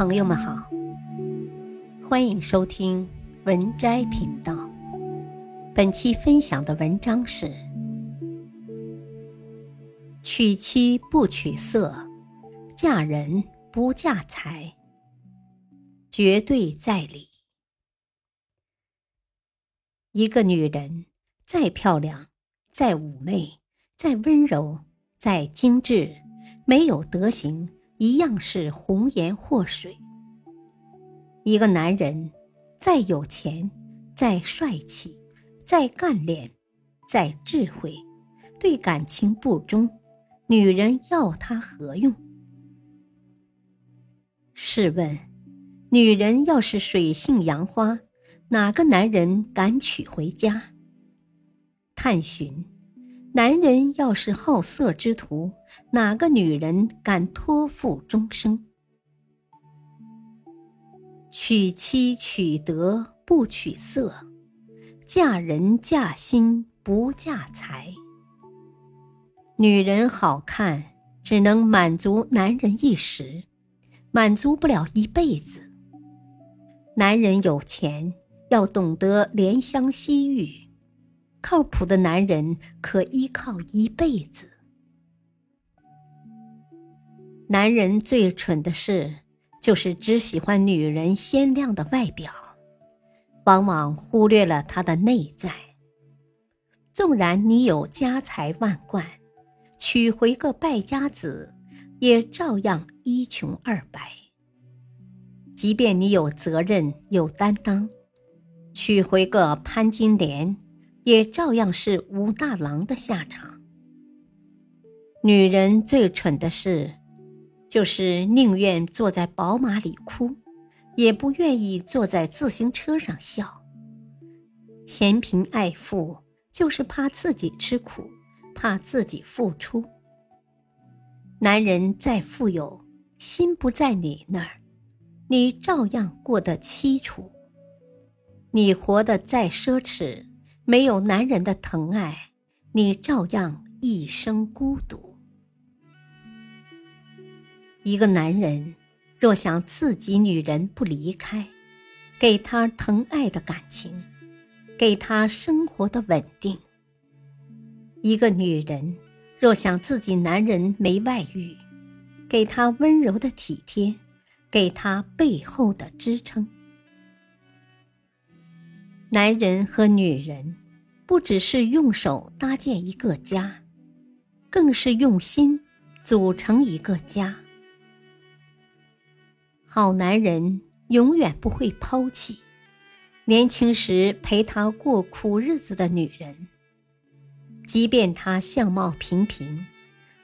朋友们好，欢迎收听文摘频道。本期分享的文章是：娶妻不娶色，嫁人不嫁财，绝对在理。一个女人再漂亮、再妩媚、再温柔、再精致，没有德行。一样是红颜祸水。一个男人再有钱、再帅气、再干练、再智慧，对感情不忠，女人要他何用？试问，女人要是水性杨花，哪个男人敢娶回家？探寻。男人要是好色之徒，哪个女人敢托付终生？娶妻娶德不娶色，嫁人嫁心不嫁财。女人好看，只能满足男人一时，满足不了一辈子。男人有钱，要懂得怜香惜玉。靠谱的男人可依靠一辈子。男人最蠢的事，就是只喜欢女人鲜亮的外表，往往忽略了她的内在。纵然你有家财万贯，娶回个败家子，也照样一穷二白。即便你有责任有担当，娶回个潘金莲。也照样是武大郎的下场。女人最蠢的事，就是宁愿坐在宝马里哭，也不愿意坐在自行车上笑。嫌贫爱富，就是怕自己吃苦，怕自己付出。男人再富有，心不在你那儿，你照样过得凄楚。你活得再奢侈。没有男人的疼爱，你照样一生孤独。一个男人若想自己女人不离开，给她疼爱的感情，给她生活的稳定；一个女人若想自己男人没外遇，给他温柔的体贴，给他背后的支撑。男人和女人。不只是用手搭建一个家，更是用心组成一个家。好男人永远不会抛弃年轻时陪他过苦日子的女人，即便她相貌平平，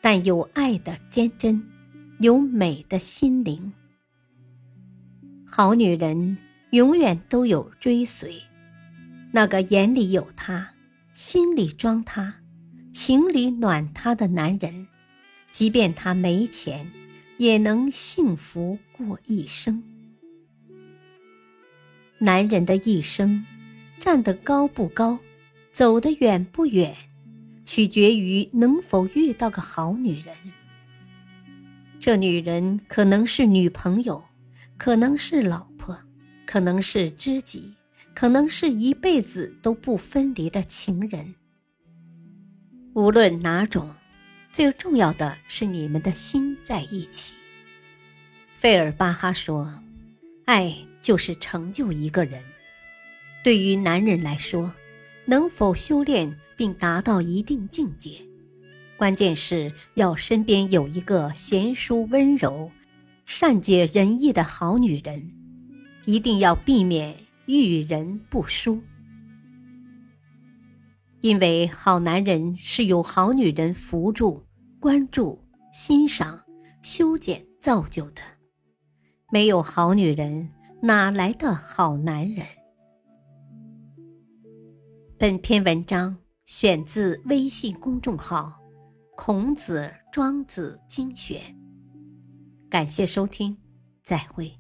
但有爱的坚贞，有美的心灵。好女人永远都有追随，那个眼里有他。心里装他，情里暖他的男人，即便他没钱，也能幸福过一生。男人的一生，站得高不高，走得远不远，取决于能否遇到个好女人。这女人可能是女朋友，可能是老婆，可能是知己。可能是一辈子都不分离的情人。无论哪种，最重要的是你们的心在一起。费尔巴哈说：“爱就是成就一个人。”对于男人来说，能否修炼并达到一定境界，关键是要身边有一个贤淑温柔、善解人意的好女人，一定要避免。遇人不淑，因为好男人是由好女人扶助、关注、欣赏、修剪、造就的。没有好女人，哪来的好男人？本篇文章选自微信公众号“孔子庄子精选”，感谢收听，再会。